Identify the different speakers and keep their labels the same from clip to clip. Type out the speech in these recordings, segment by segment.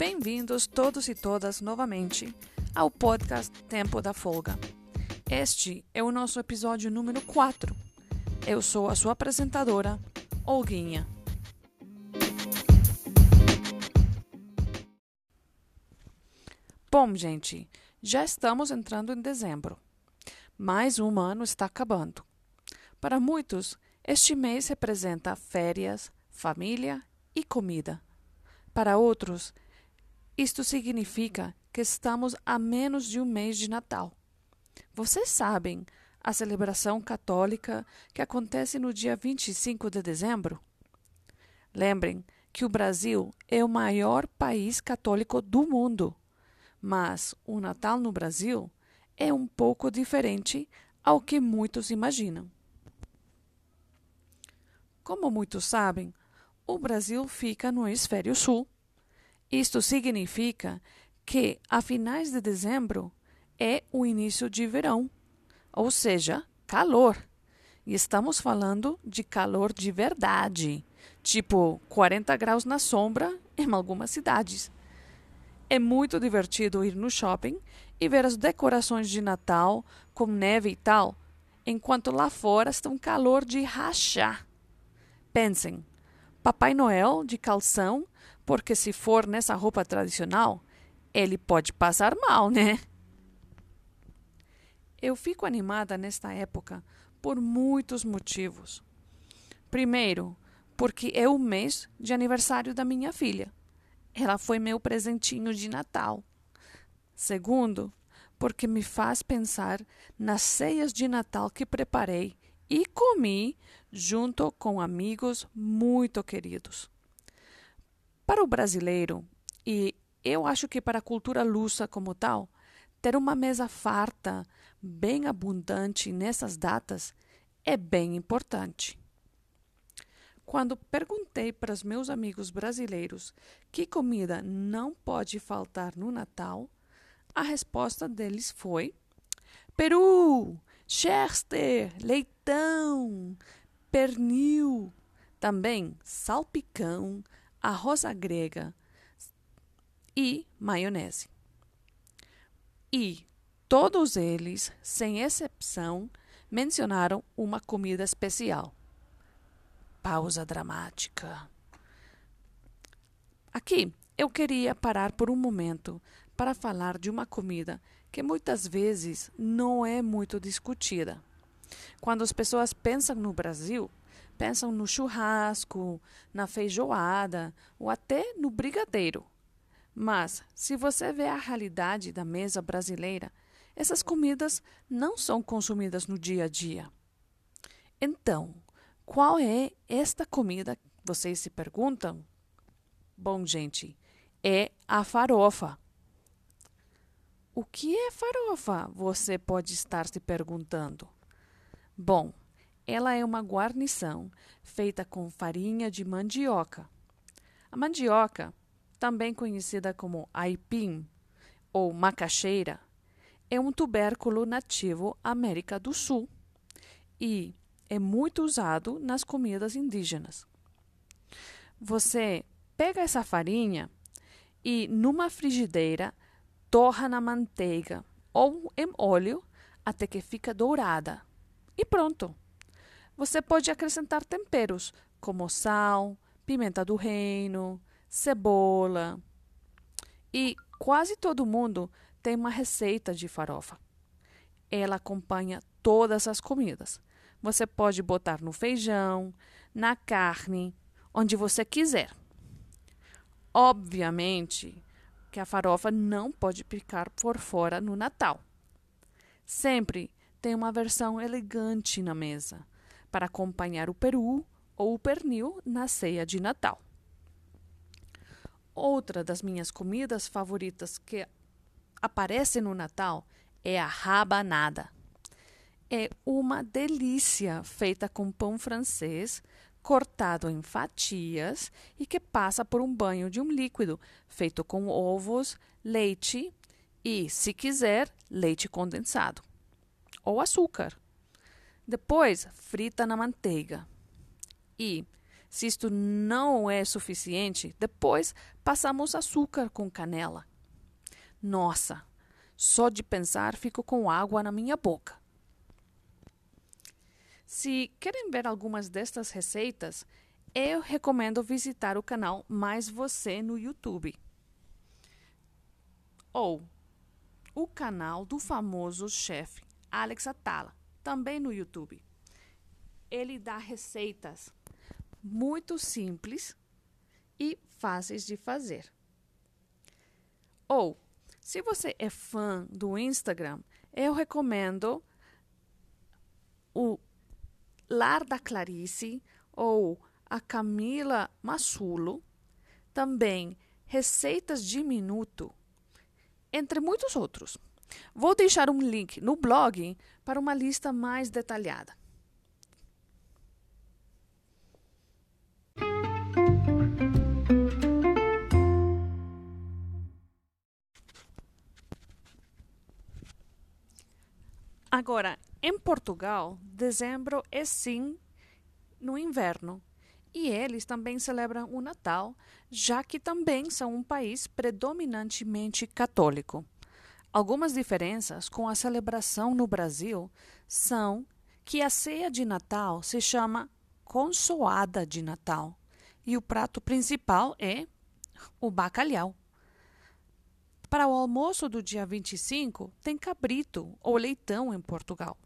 Speaker 1: Bem-vindos todos e todas novamente ao podcast Tempo da Folga. Este é o nosso episódio número 4. Eu sou a sua apresentadora, Olguinha. Bom, gente, já estamos entrando em dezembro. Mais um ano está acabando. Para muitos, este mês representa férias, família e comida. Para outros, isto significa que estamos a menos de um mês de Natal. Vocês sabem a celebração católica que acontece no dia 25 de dezembro? Lembrem que o Brasil é o maior país católico do mundo, mas o Natal no Brasil é um pouco diferente ao que muitos imaginam. Como muitos sabem, o Brasil fica no hemisfério sul. Isto significa que, a finais de dezembro, é o início de verão, ou seja, calor. E estamos falando de calor de verdade, tipo 40 graus na sombra em algumas cidades. É muito divertido ir no shopping e ver as decorações de Natal com neve e tal, enquanto lá fora está um calor de rachar. Pensem, Papai Noel de calção, porque se for nessa roupa tradicional, ele pode passar mal, né? Eu fico animada nesta época por muitos motivos. Primeiro, porque é o mês de aniversário da minha filha. Ela foi meu presentinho de Natal. Segundo, porque me faz pensar nas ceias de Natal que preparei e comi junto com amigos muito queridos. Para o brasileiro, e eu acho que para a cultura lusa como tal, ter uma mesa farta, bem abundante nessas datas é bem importante. Quando perguntei para os meus amigos brasileiros que comida não pode faltar no Natal, a resposta deles foi: Peru! Chester, leitão, pernil, também salpicão, arroz grega e maionese. E todos eles, sem exceção, mencionaram uma comida especial. Pausa dramática. Aqui eu queria parar por um momento para falar de uma comida que muitas vezes não é muito discutida. Quando as pessoas pensam no Brasil, pensam no churrasco, na feijoada ou até no brigadeiro. Mas, se você vê a realidade da mesa brasileira, essas comidas não são consumidas no dia a dia. Então, qual é esta comida? Vocês se perguntam? Bom, gente, é a farofa. O que é farofa? Você pode estar se perguntando. Bom, ela é uma guarnição feita com farinha de mandioca. A mandioca, também conhecida como aipim ou macaxeira, é um tubérculo nativo América do Sul e é muito usado nas comidas indígenas. Você pega essa farinha e numa frigideira torra na manteiga ou em óleo até que fica dourada. E pronto. Você pode acrescentar temperos como sal, pimenta do reino, cebola. E quase todo mundo tem uma receita de farofa. Ela acompanha todas as comidas. Você pode botar no feijão, na carne, onde você quiser. Obviamente, que a farofa não pode ficar por fora no Natal. Sempre tem uma versão elegante na mesa para acompanhar o peru ou o pernil na ceia de Natal. Outra das minhas comidas favoritas que aparece no Natal é a rabanada. É uma delícia feita com pão francês, cortado em fatias e que passa por um banho de um líquido feito com ovos, leite e, se quiser, leite condensado ou açúcar. Depois, frita na manteiga. E, Se isto não é suficiente, depois passamos açúcar com canela. Nossa, só de pensar fico com água na minha boca. Se querem ver algumas destas receitas, eu recomendo visitar o canal Mais Você no YouTube. Ou o canal do famoso chefe Alex Atala, também no YouTube. Ele dá receitas muito simples e fáceis de fazer. Ou, se você é fã do Instagram, eu recomendo o Lar da Clarice ou a Camila Massulo, também Receitas de Minuto, entre muitos outros. Vou deixar um link no blog para uma lista mais detalhada. Agora, em Portugal, dezembro é sim no inverno. E eles também celebram o Natal, já que também são um país predominantemente católico. Algumas diferenças com a celebração no Brasil são que a ceia de Natal se chama consoada de Natal e o prato principal é o bacalhau. Para o almoço do dia 25, tem cabrito ou leitão em Portugal.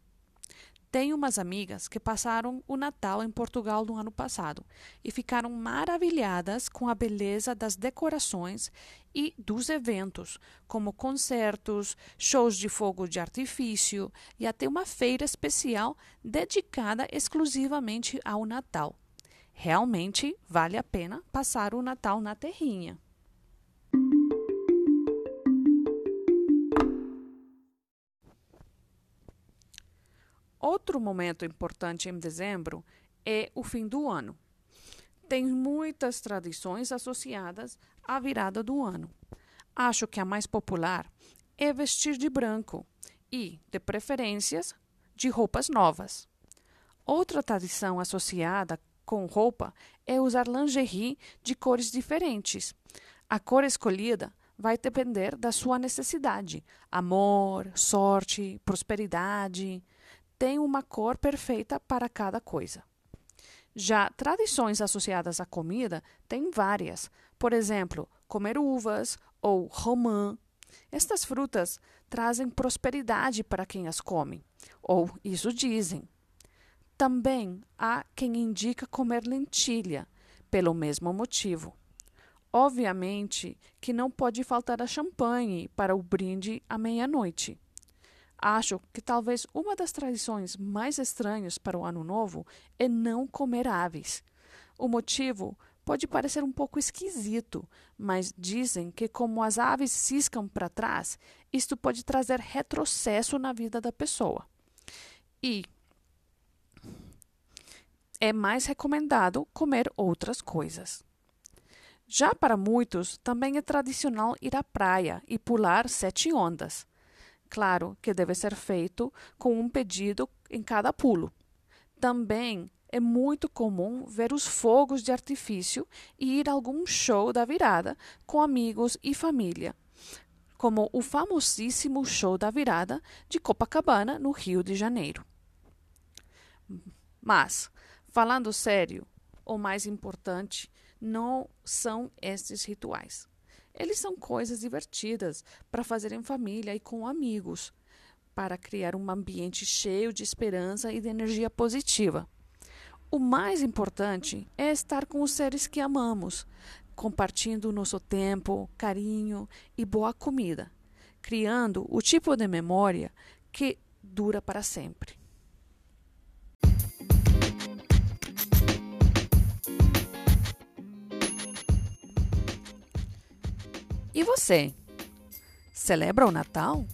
Speaker 1: Tenho umas amigas que passaram o Natal em Portugal no ano passado e ficaram maravilhadas com a beleza das decorações e dos eventos, como concertos, shows de fogo de artifício e até uma feira especial dedicada exclusivamente ao Natal. Realmente vale a pena passar o Natal na terrinha. Outro momento importante em dezembro é o fim do ano. Tem muitas tradições associadas à virada do ano. Acho que a mais popular é vestir de branco e, de preferências, de roupas novas. Outra tradição associada com roupa é usar lingerie de cores diferentes. A cor escolhida vai depender da sua necessidade: amor, sorte, prosperidade tem uma cor perfeita para cada coisa. Já tradições associadas à comida têm várias. Por exemplo, comer uvas ou romã. Estas frutas trazem prosperidade para quem as come, ou isso dizem. Também há quem indica comer lentilha, pelo mesmo motivo. Obviamente que não pode faltar a champanhe para o brinde à meia-noite. Acho que talvez uma das tradições mais estranhas para o Ano Novo é não comer aves. O motivo pode parecer um pouco esquisito, mas dizem que, como as aves ciscam para trás, isto pode trazer retrocesso na vida da pessoa. E é mais recomendado comer outras coisas. Já para muitos, também é tradicional ir à praia e pular sete ondas. Claro que deve ser feito com um pedido em cada pulo. Também é muito comum ver os fogos de artifício e ir a algum show da virada com amigos e família, como o famosíssimo show da virada de Copacabana, no Rio de Janeiro. Mas, falando sério, o mais importante não são estes rituais. Eles são coisas divertidas para fazer em família e com amigos, para criar um ambiente cheio de esperança e de energia positiva. O mais importante é estar com os seres que amamos, compartilhando nosso tempo, carinho e boa comida, criando o tipo de memória que dura para sempre. E você? Celebra o Natal?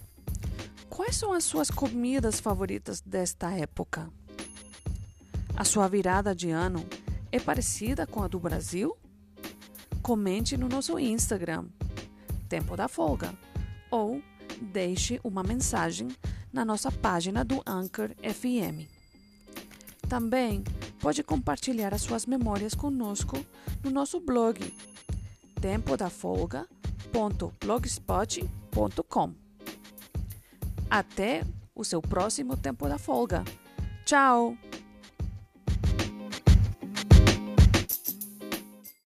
Speaker 1: Quais são as suas comidas favoritas desta época? A sua virada de ano é parecida com a do Brasil? Comente no nosso Instagram, Tempo da Folga, ou deixe uma mensagem na nossa página do Anchor FM. Também pode compartilhar as suas memórias conosco no nosso blog tempodafolga.blogspot.com. Até o seu próximo tempo da folga. Tchau!